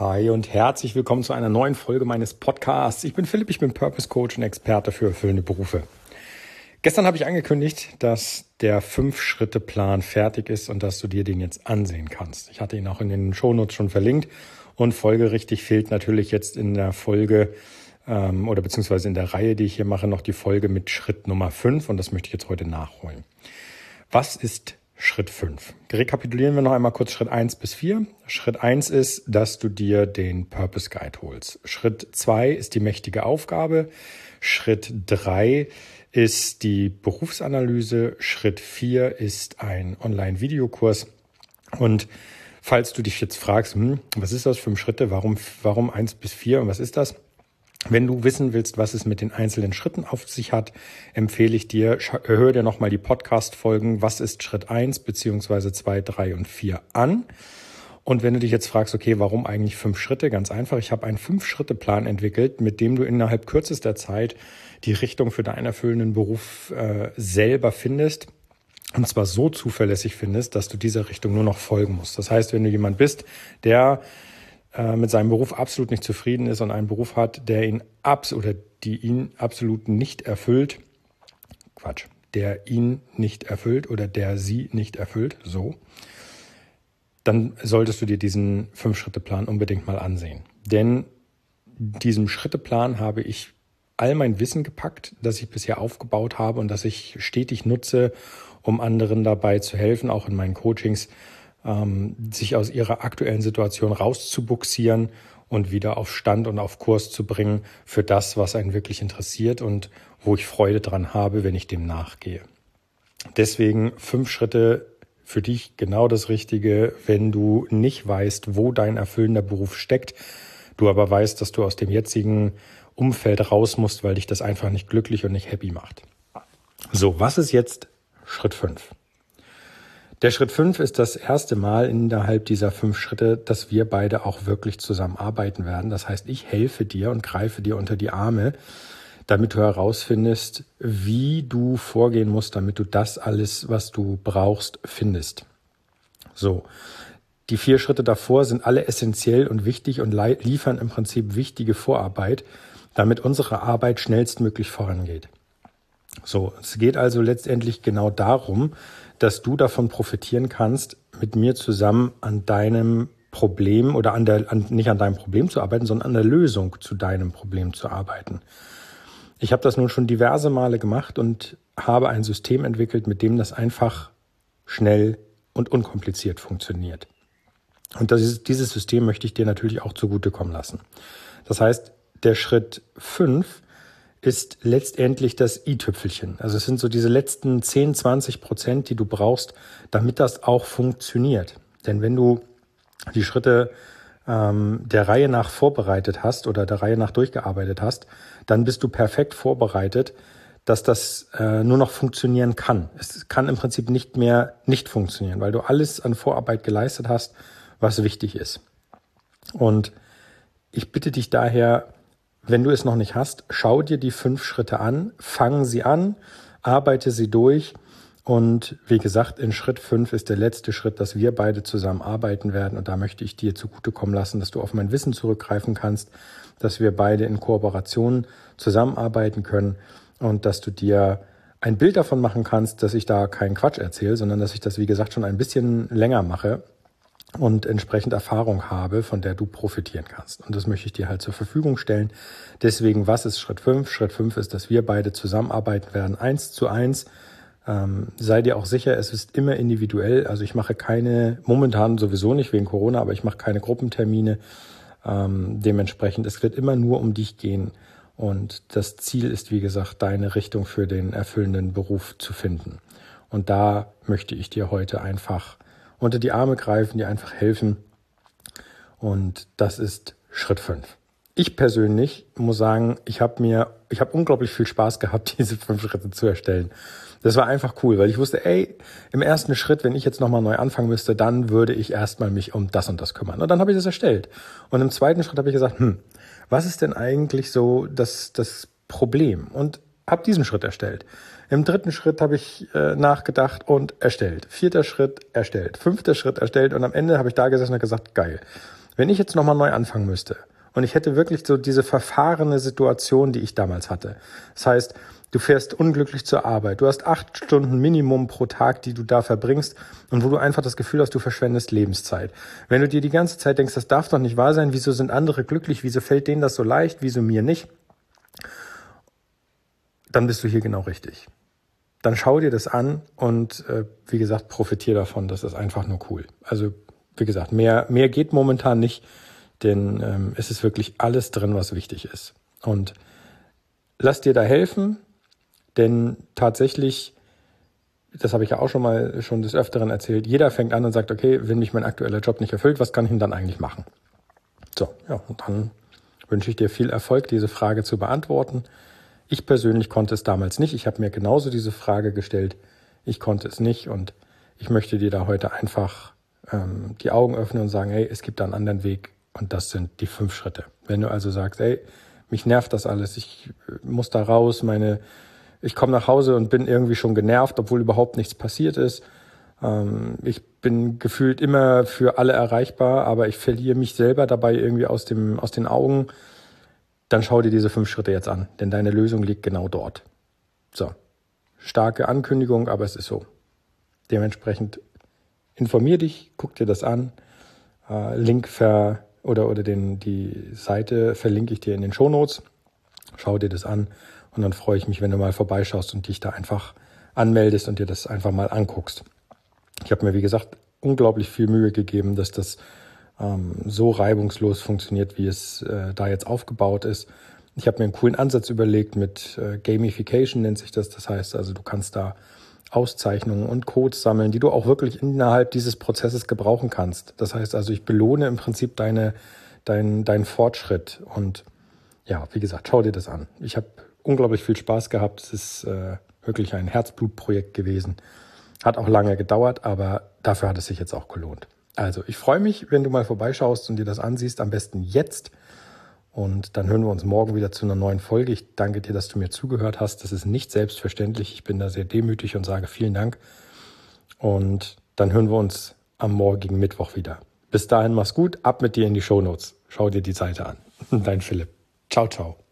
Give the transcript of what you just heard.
Hi und herzlich willkommen zu einer neuen Folge meines Podcasts. Ich bin Philipp, ich bin Purpose Coach und Experte für erfüllende Berufe. Gestern habe ich angekündigt, dass der Fünf-Schritte-Plan fertig ist und dass du dir den jetzt ansehen kannst. Ich hatte ihn auch in den Shownotes schon verlinkt und folgerichtig fehlt natürlich jetzt in der Folge ähm, oder beziehungsweise in der Reihe, die ich hier mache, noch die Folge mit Schritt Nummer fünf und das möchte ich jetzt heute nachholen. Was ist Schritt 5. Rekapitulieren wir noch einmal kurz Schritt 1 bis 4. Schritt 1 ist, dass du dir den Purpose Guide holst. Schritt 2 ist die mächtige Aufgabe. Schritt 3 ist die Berufsanalyse. Schritt 4 ist ein Online-Videokurs. Und falls du dich jetzt fragst, hm, was ist das für Schritte? Warum, warum 1 bis 4 und was ist das? Wenn du wissen willst, was es mit den einzelnen Schritten auf sich hat, empfehle ich dir, hör dir nochmal die Podcast-Folgen, was ist Schritt eins beziehungsweise zwei, drei und vier an. Und wenn du dich jetzt fragst, okay, warum eigentlich fünf Schritte? Ganz einfach, ich habe einen Fünf-Schritte-Plan entwickelt, mit dem du innerhalb kürzester Zeit die Richtung für deinen erfüllenden Beruf äh, selber findest. Und zwar so zuverlässig findest, dass du dieser Richtung nur noch folgen musst. Das heißt, wenn du jemand bist, der äh, mit seinem Beruf absolut nicht zufrieden ist und einen Beruf hat, der ihn abs oder die ihn absolut nicht erfüllt, Quatsch, der ihn nicht erfüllt oder der sie nicht erfüllt, so, dann solltest du dir diesen Fünf-Schritte-Plan unbedingt mal ansehen. Denn diesem Schritteplan habe ich all mein Wissen gepackt, das ich bisher aufgebaut habe und das ich stetig nutze, um anderen dabei zu helfen, auch in meinen Coachings, ähm, sich aus ihrer aktuellen Situation rauszubuxieren und wieder auf Stand und auf Kurs zu bringen für das, was einen wirklich interessiert und wo ich Freude dran habe, wenn ich dem nachgehe. Deswegen fünf Schritte für dich genau das Richtige, wenn du nicht weißt, wo dein erfüllender Beruf steckt, du aber weißt, dass du aus dem jetzigen Umfeld raus musst, weil dich das einfach nicht glücklich und nicht happy macht. So, was ist jetzt Schritt fünf? Der Schritt fünf ist das erste Mal innerhalb dieser fünf Schritte, dass wir beide auch wirklich zusammenarbeiten werden. Das heißt, ich helfe dir und greife dir unter die Arme, damit du herausfindest, wie du vorgehen musst, damit du das alles, was du brauchst, findest. So. Die vier Schritte davor sind alle essentiell und wichtig und liefern im Prinzip wichtige Vorarbeit, damit unsere Arbeit schnellstmöglich vorangeht. So, es geht also letztendlich genau darum, dass du davon profitieren kannst, mit mir zusammen an deinem Problem oder an der, an, nicht an deinem Problem zu arbeiten, sondern an der Lösung zu deinem Problem zu arbeiten. Ich habe das nun schon diverse Male gemacht und habe ein System entwickelt, mit dem das einfach schnell und unkompliziert funktioniert. Und ist, dieses System möchte ich dir natürlich auch zugutekommen lassen. Das heißt, der Schritt fünf ist letztendlich das i-Tüpfelchen. Also es sind so diese letzten 10, 20 Prozent, die du brauchst, damit das auch funktioniert. Denn wenn du die Schritte ähm, der Reihe nach vorbereitet hast oder der Reihe nach durchgearbeitet hast, dann bist du perfekt vorbereitet, dass das äh, nur noch funktionieren kann. Es kann im Prinzip nicht mehr nicht funktionieren, weil du alles an Vorarbeit geleistet hast, was wichtig ist. Und ich bitte dich daher, wenn du es noch nicht hast, schau dir die fünf Schritte an, fang sie an, arbeite sie durch. Und wie gesagt, in Schritt fünf ist der letzte Schritt, dass wir beide zusammen arbeiten werden. Und da möchte ich dir zugutekommen lassen, dass du auf mein Wissen zurückgreifen kannst, dass wir beide in Kooperation zusammenarbeiten können und dass du dir ein Bild davon machen kannst, dass ich da keinen Quatsch erzähle, sondern dass ich das, wie gesagt, schon ein bisschen länger mache und entsprechend Erfahrung habe, von der du profitieren kannst. Und das möchte ich dir halt zur Verfügung stellen. Deswegen, was ist Schritt fünf? Schritt fünf ist, dass wir beide zusammenarbeiten werden, eins zu eins. Ähm, sei dir auch sicher, es ist immer individuell. Also ich mache keine, momentan sowieso nicht wegen Corona, aber ich mache keine Gruppentermine. Ähm, dementsprechend, es wird immer nur um dich gehen. Und das Ziel ist, wie gesagt, deine Richtung für den erfüllenden Beruf zu finden. Und da möchte ich dir heute einfach unter die Arme greifen, die einfach helfen. Und das ist Schritt fünf. Ich persönlich muss sagen, ich habe mir, ich habe unglaublich viel Spaß gehabt, diese fünf Schritte zu erstellen. Das war einfach cool, weil ich wusste, ey, im ersten Schritt, wenn ich jetzt nochmal neu anfangen müsste, dann würde ich erstmal mich um das und das kümmern. Und dann habe ich das erstellt. Und im zweiten Schritt habe ich gesagt, hm, was ist denn eigentlich so das, das Problem? Und habe diesen Schritt erstellt. Im dritten Schritt habe ich äh, nachgedacht und erstellt. Vierter Schritt erstellt. Fünfter Schritt erstellt und am Ende habe ich da gesessen und gesagt, geil. Wenn ich jetzt nochmal neu anfangen müsste und ich hätte wirklich so diese verfahrene Situation, die ich damals hatte. Das heißt, du fährst unglücklich zur Arbeit, du hast acht Stunden Minimum pro Tag, die du da verbringst und wo du einfach das Gefühl hast, du verschwendest Lebenszeit. Wenn du dir die ganze Zeit denkst, das darf doch nicht wahr sein, wieso sind andere glücklich, wieso fällt denen das so leicht, wieso mir nicht, dann bist du hier genau richtig. Dann schau dir das an und äh, wie gesagt, profitier davon. Das ist einfach nur cool. Also wie gesagt, mehr, mehr geht momentan nicht, denn ähm, es ist wirklich alles drin, was wichtig ist. Und lass dir da helfen, denn tatsächlich, das habe ich ja auch schon mal schon des Öfteren erzählt, jeder fängt an und sagt, okay, wenn mich mein aktueller Job nicht erfüllt, was kann ich denn dann eigentlich machen? So, ja, und dann wünsche ich dir viel Erfolg, diese Frage zu beantworten. Ich persönlich konnte es damals nicht. Ich habe mir genauso diese Frage gestellt. Ich konnte es nicht und ich möchte dir da heute einfach ähm, die Augen öffnen und sagen, hey, es gibt einen anderen Weg und das sind die fünf Schritte. Wenn du also sagst, hey, mich nervt das alles, ich äh, muss da raus, meine, ich komme nach Hause und bin irgendwie schon genervt, obwohl überhaupt nichts passiert ist. Ähm, ich bin gefühlt immer für alle erreichbar, aber ich verliere mich selber dabei irgendwie aus, dem, aus den Augen. Dann schau dir diese fünf Schritte jetzt an, denn deine Lösung liegt genau dort. So. Starke Ankündigung, aber es ist so. Dementsprechend informier dich, guck dir das an. Äh, Link ver oder, oder den, die Seite verlinke ich dir in den Shownotes. Schau dir das an und dann freue ich mich, wenn du mal vorbeischaust und dich da einfach anmeldest und dir das einfach mal anguckst. Ich habe mir, wie gesagt, unglaublich viel Mühe gegeben, dass das ähm, so reibungslos funktioniert, wie es äh, da jetzt aufgebaut ist. Ich habe mir einen coolen Ansatz überlegt mit äh, Gamification nennt sich das. Das heißt also, du kannst da Auszeichnungen und Codes sammeln, die du auch wirklich innerhalb dieses Prozesses gebrauchen kannst. Das heißt also, ich belohne im Prinzip deine, dein, deinen Fortschritt. Und ja, wie gesagt, schau dir das an. Ich habe unglaublich viel Spaß gehabt. Es ist äh, wirklich ein Herzblutprojekt gewesen. Hat auch lange gedauert, aber dafür hat es sich jetzt auch gelohnt. Also, ich freue mich, wenn du mal vorbeischaust und dir das ansiehst, am besten jetzt. Und dann hören wir uns morgen wieder zu einer neuen Folge. Ich danke dir, dass du mir zugehört hast. Das ist nicht selbstverständlich. Ich bin da sehr demütig und sage vielen Dank. Und dann hören wir uns am morgigen Mittwoch wieder. Bis dahin mach's gut. Ab mit dir in die Shownotes. Schau dir die Seite an. Dein Philipp. Ciao, ciao.